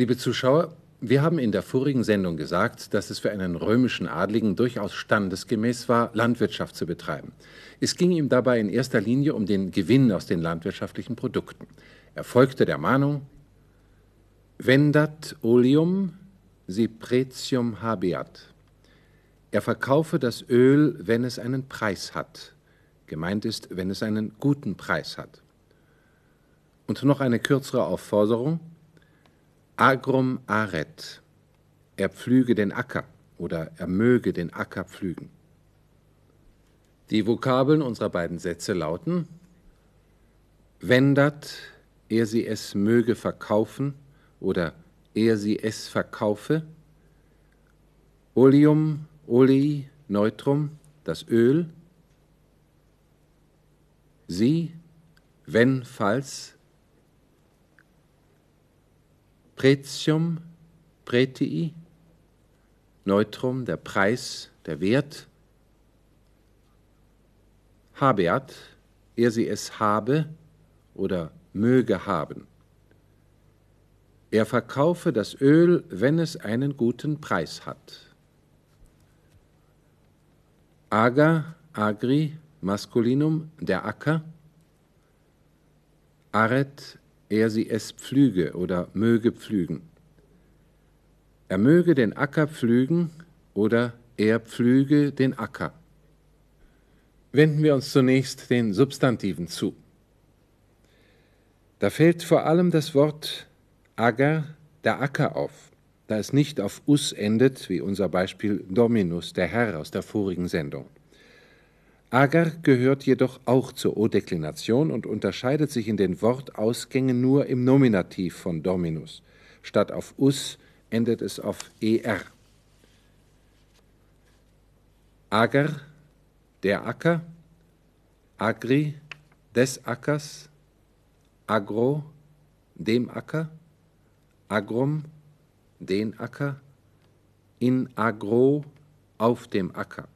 Liebe Zuschauer, wir haben in der vorigen Sendung gesagt, dass es für einen römischen Adligen durchaus standesgemäß war, Landwirtschaft zu betreiben. Es ging ihm dabei in erster Linie um den Gewinn aus den landwirtschaftlichen Produkten. Er folgte der Mahnung Vendat oleum si pretium habeat. Er verkaufe das Öl, wenn es einen Preis hat. Gemeint ist, wenn es einen guten Preis hat. Und noch eine kürzere Aufforderung. Agrum aret. Er pflüge den Acker oder er möge den Acker pflügen. Die Vokabeln unserer beiden Sätze lauten Wendat, er sie es möge verkaufen oder er sie es verkaufe. Oleum, olei, neutrum, das Öl. Sie, wenn, falls, Pretium, pretii, Neutrum, der Preis, der Wert. Habeat, er sie es habe oder möge haben. Er verkaufe das Öl, wenn es einen guten Preis hat. Ager, agri, Maskulinum, der Acker. Aret, er sie es pflüge oder möge pflügen. Er möge den Acker pflügen oder er pflüge den Acker. Wenden wir uns zunächst den Substantiven zu. Da fällt vor allem das Wort Ager, der Acker auf, da es nicht auf us endet, wie unser Beispiel Dominus, der Herr aus der vorigen Sendung. Agar gehört jedoch auch zur O-Deklination und unterscheidet sich in den Wortausgängen nur im Nominativ von Dominus. Statt auf us endet es auf er. Agar, der Acker, agri, des Ackers, agro, dem Acker, agrum, den Acker, in agro, auf dem Acker.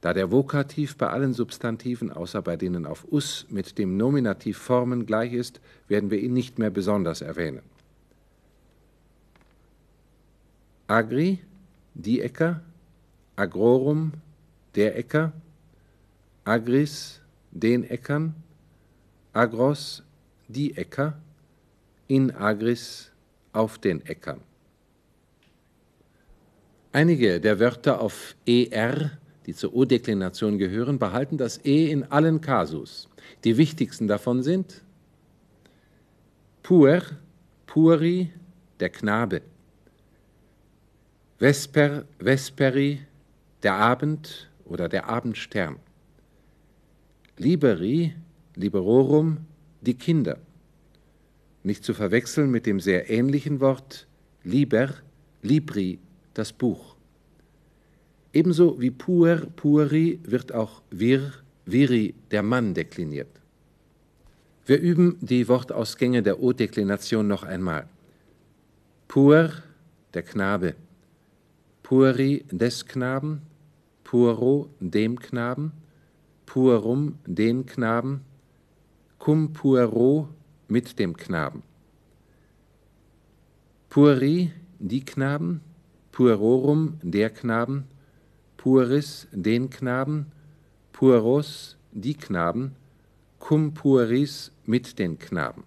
Da der Vokativ bei allen Substantiven außer bei denen auf us mit dem Nominativ Formen gleich ist, werden wir ihn nicht mehr besonders erwähnen. Agri, die Äcker, agrorum, der Äcker, agris, den Äckern, agros, die Äcker, in agris, auf den Äckern. Einige der Wörter auf er die zur O-Deklination gehören, behalten das E in allen Kasus. Die wichtigsten davon sind Puer, Puri, der Knabe, Vesper, Vesperi, der Abend oder der Abendstern, Liberi, Liberorum, die Kinder. Nicht zu verwechseln mit dem sehr ähnlichen Wort Liber, Libri, das Buch. Ebenso wie puer, puri wird auch vir, viri, der Mann dekliniert. Wir üben die Wortausgänge der O-Deklination noch einmal. Puer, der Knabe. Puri, des Knaben. Puro, dem Knaben. Puerum, den Knaben. Cum puero, mit dem Knaben. Puri, die Knaben. Puerorum, der Knaben puris den Knaben, pueros die Knaben, cum pueris mit den Knaben.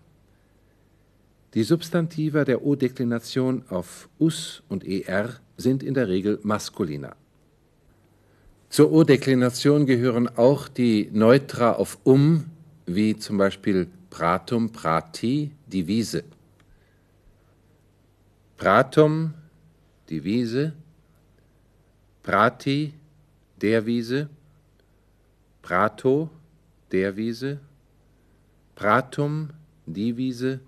Die Substantiva der O-Deklination auf us und er sind in der Regel maskuliner. Zur O-Deklination gehören auch die Neutra auf um, wie zum Beispiel pratum, prati, die Wiese. Pratum, die Wiese, Prati, der Wiese, Prato, der Wiese, Pratum, die Wiese,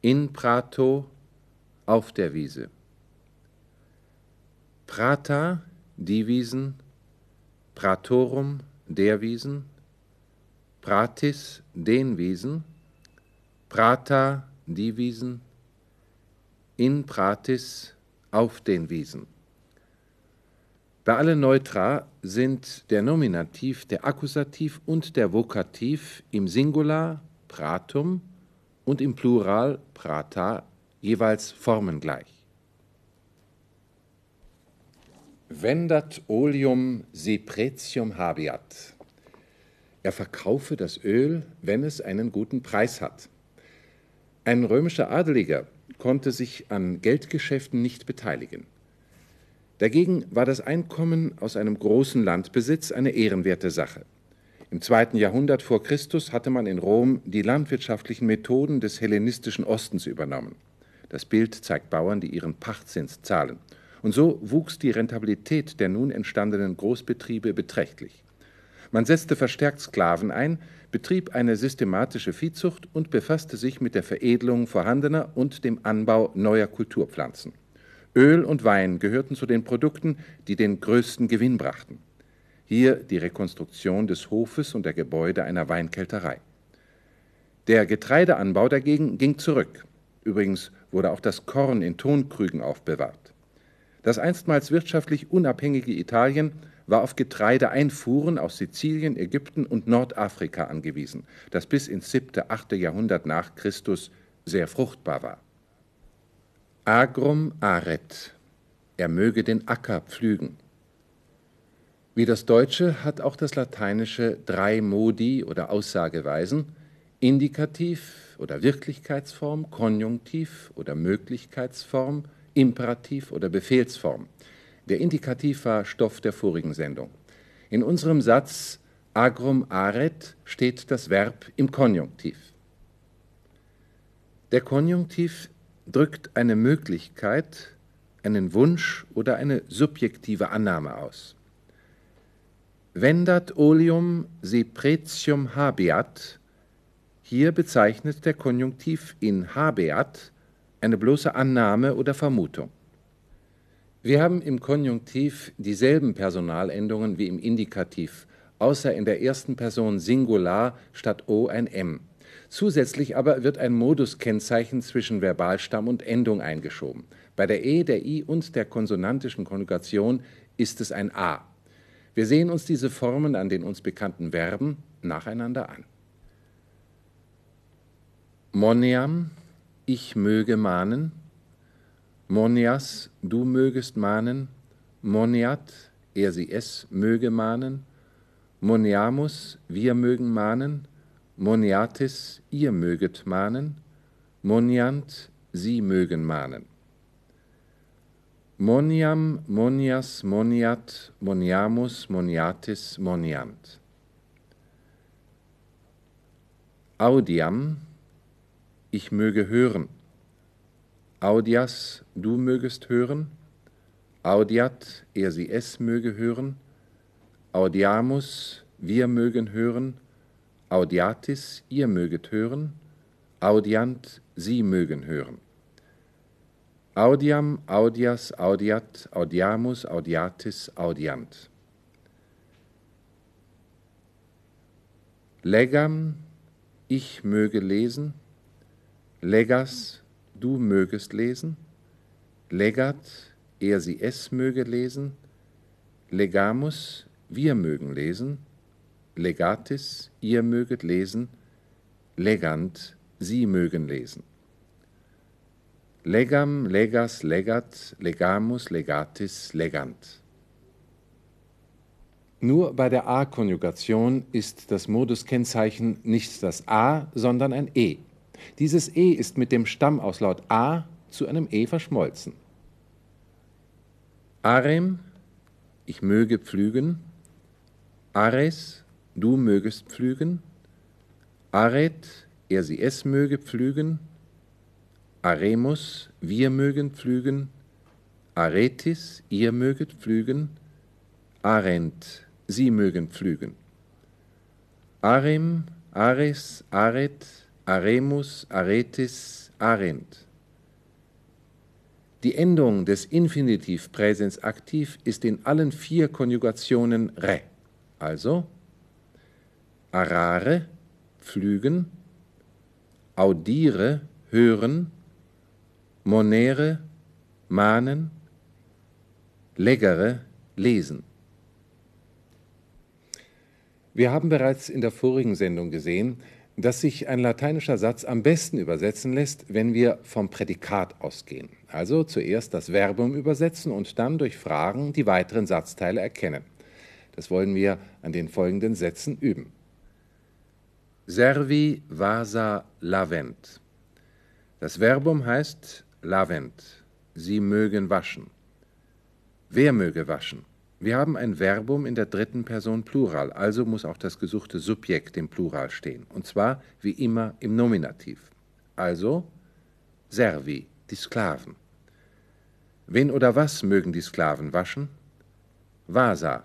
in Prato, auf der Wiese. Prata, die Wiesen, Pratorum, der Wiesen, Pratis, den Wiesen, Prata, die Wiesen, in Pratis, auf den Wiesen. Bei allen Neutra sind der Nominativ, der Akkusativ und der Vokativ im Singular pratum und im Plural prata jeweils formengleich. Vendat oleum se pretium habeat. Er verkaufe das Öl, wenn es einen guten Preis hat. Ein römischer Adeliger konnte sich an Geldgeschäften nicht beteiligen. Dagegen war das Einkommen aus einem großen Landbesitz eine ehrenwerte Sache. Im zweiten Jahrhundert vor Christus hatte man in Rom die landwirtschaftlichen Methoden des hellenistischen Ostens übernommen. Das Bild zeigt Bauern, die ihren Pachtzins zahlen. Und so wuchs die Rentabilität der nun entstandenen Großbetriebe beträchtlich. Man setzte verstärkt Sklaven ein, betrieb eine systematische Viehzucht und befasste sich mit der Veredelung vorhandener und dem Anbau neuer Kulturpflanzen. Öl und Wein gehörten zu den Produkten, die den größten Gewinn brachten. Hier die Rekonstruktion des Hofes und der Gebäude einer Weinkelterei. Der Getreideanbau dagegen ging zurück. Übrigens wurde auch das Korn in Tonkrügen aufbewahrt. Das einstmals wirtschaftlich unabhängige Italien war auf Getreideeinfuhren aus Sizilien, Ägypten und Nordafrika angewiesen, das bis ins siebte, achte Jahrhundert nach Christus sehr fruchtbar war. Agrum aret, er möge den Acker pflügen. Wie das Deutsche hat auch das Lateinische drei Modi oder Aussageweisen, Indikativ oder Wirklichkeitsform, Konjunktiv oder Möglichkeitsform, Imperativ oder Befehlsform. Der Indikativ war Stoff der vorigen Sendung. In unserem Satz agrum aret steht das Verb im Konjunktiv. Der Konjunktiv drückt eine Möglichkeit, einen Wunsch oder eine subjektive Annahme aus. Vendat oleum se pretium habeat, hier bezeichnet der Konjunktiv in habeat eine bloße Annahme oder Vermutung. Wir haben im Konjunktiv dieselben Personalendungen wie im Indikativ, außer in der ersten Person Singular statt O ein M. Zusätzlich aber wird ein Moduskennzeichen zwischen Verbalstamm und Endung eingeschoben. Bei der E, der I und der konsonantischen Konjugation ist es ein A. Wir sehen uns diese Formen an den uns bekannten Verben nacheinander an. Moniam, ich möge mahnen, Monias, du mögest mahnen, Moniat, er sie es möge mahnen, Moniamus, wir mögen mahnen, Moniatis, ihr möget mahnen, Moniant, sie mögen mahnen. Moniam, monias, moniat, moniamus, moniatis, moniant. Audiam, ich möge hören. Audias, du mögest hören, audiat, er sie es möge hören, audiamus, wir mögen hören, audiatis, ihr möget hören, audiant, sie mögen hören. Audiam, audias, audiat, audiamus, audiatis, audiant. Legam, ich möge lesen, legas, du mögest lesen, legat, er sie es möge lesen, legamus, wir mögen lesen, legatis, ihr möget lesen, legant, sie mögen lesen. Legam, legas, legat, legamus, legatis, legant. Nur bei der A-Konjugation ist das Moduskennzeichen nicht das A, sondern ein E. Dieses E ist mit dem Stammauslaut A zu einem E verschmolzen. Arem, ich möge pflügen. Ares, du mögest pflügen. Aret, er sie es möge pflügen. Aremus, wir mögen pflügen. Aretis, ihr möget pflügen. Arent, sie mögen pflügen. Arem, Ares, Aret, Aremus, Aretis, Arent. Die Endung des Infinitiv Präsens aktiv ist in allen vier Konjugationen re, also arare, pflügen, audire, hören, monere, mahnen, legere, lesen. Wir haben bereits in der vorigen Sendung gesehen, dass sich ein lateinischer Satz am besten übersetzen lässt, wenn wir vom Prädikat ausgehen. Also zuerst das Verbum übersetzen und dann durch Fragen die weiteren Satzteile erkennen. Das wollen wir an den folgenden Sätzen üben. Servi vasa lavent. Das Verbum heißt lavent. Sie mögen waschen. Wer möge waschen? Wir haben ein Verbum in der dritten Person Plural, also muss auch das gesuchte Subjekt im Plural stehen, und zwar wie immer im Nominativ. Also servi, die Sklaven. Wen oder was mögen die Sklaven waschen? Vasa,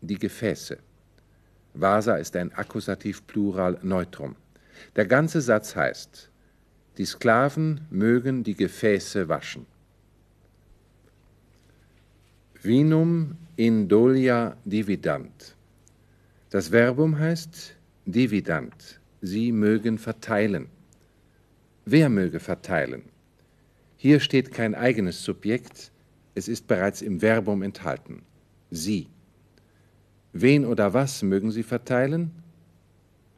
die Gefäße. Vasa ist ein Akkusativ Plural Neutrum. Der ganze Satz heißt, die Sklaven mögen die Gefäße waschen. Vinum indolia dividant. Das Verbum heißt dividant. Sie mögen verteilen. Wer möge verteilen? Hier steht kein eigenes Subjekt, es ist bereits im Verbum enthalten. Sie. Wen oder was mögen Sie verteilen?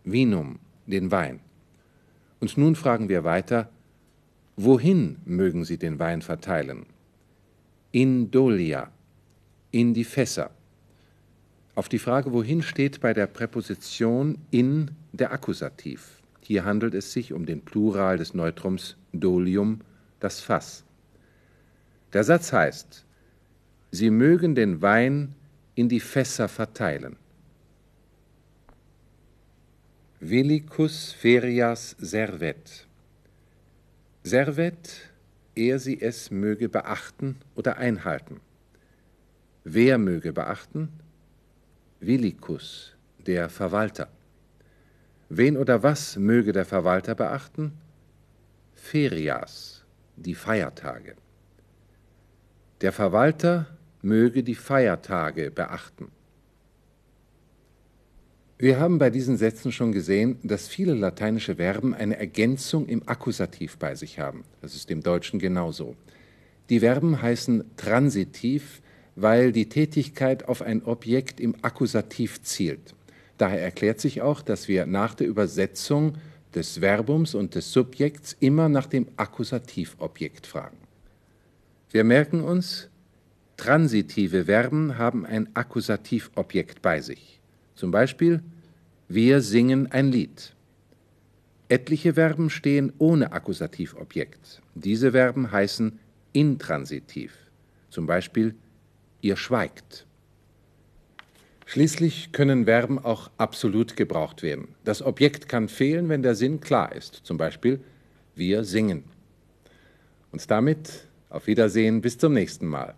Vinum, den Wein. Und nun fragen wir weiter, wohin mögen Sie den Wein verteilen? Indolia, in die Fässer. Auf die Frage, wohin steht bei der Präposition in der Akkusativ. Hier handelt es sich um den Plural des Neutrums dolium, das Fass. Der Satz heißt, Sie mögen den Wein in die Fässer verteilen. Velicus ferias servet. Servet, er sie es möge beachten oder einhalten. Wer möge beachten? Villicus, der Verwalter. Wen oder was möge der Verwalter beachten? Ferias, die Feiertage. Der Verwalter möge die Feiertage beachten. Wir haben bei diesen Sätzen schon gesehen, dass viele lateinische Verben eine Ergänzung im Akkusativ bei sich haben. Das ist im Deutschen genauso. Die Verben heißen transitiv, weil die Tätigkeit auf ein Objekt im Akkusativ zielt. Daher erklärt sich auch, dass wir nach der Übersetzung des Verbums und des Subjekts immer nach dem Akkusativobjekt fragen. Wir merken uns, transitive Verben haben ein Akkusativobjekt bei sich. Zum Beispiel, wir singen ein Lied. Etliche Verben stehen ohne Akkusativobjekt. Diese Verben heißen intransitiv. Zum Beispiel, ihr schweigt. Schließlich können Verben auch absolut gebraucht werden. Das Objekt kann fehlen, wenn der Sinn klar ist. Zum Beispiel, wir singen. Und damit auf Wiedersehen bis zum nächsten Mal.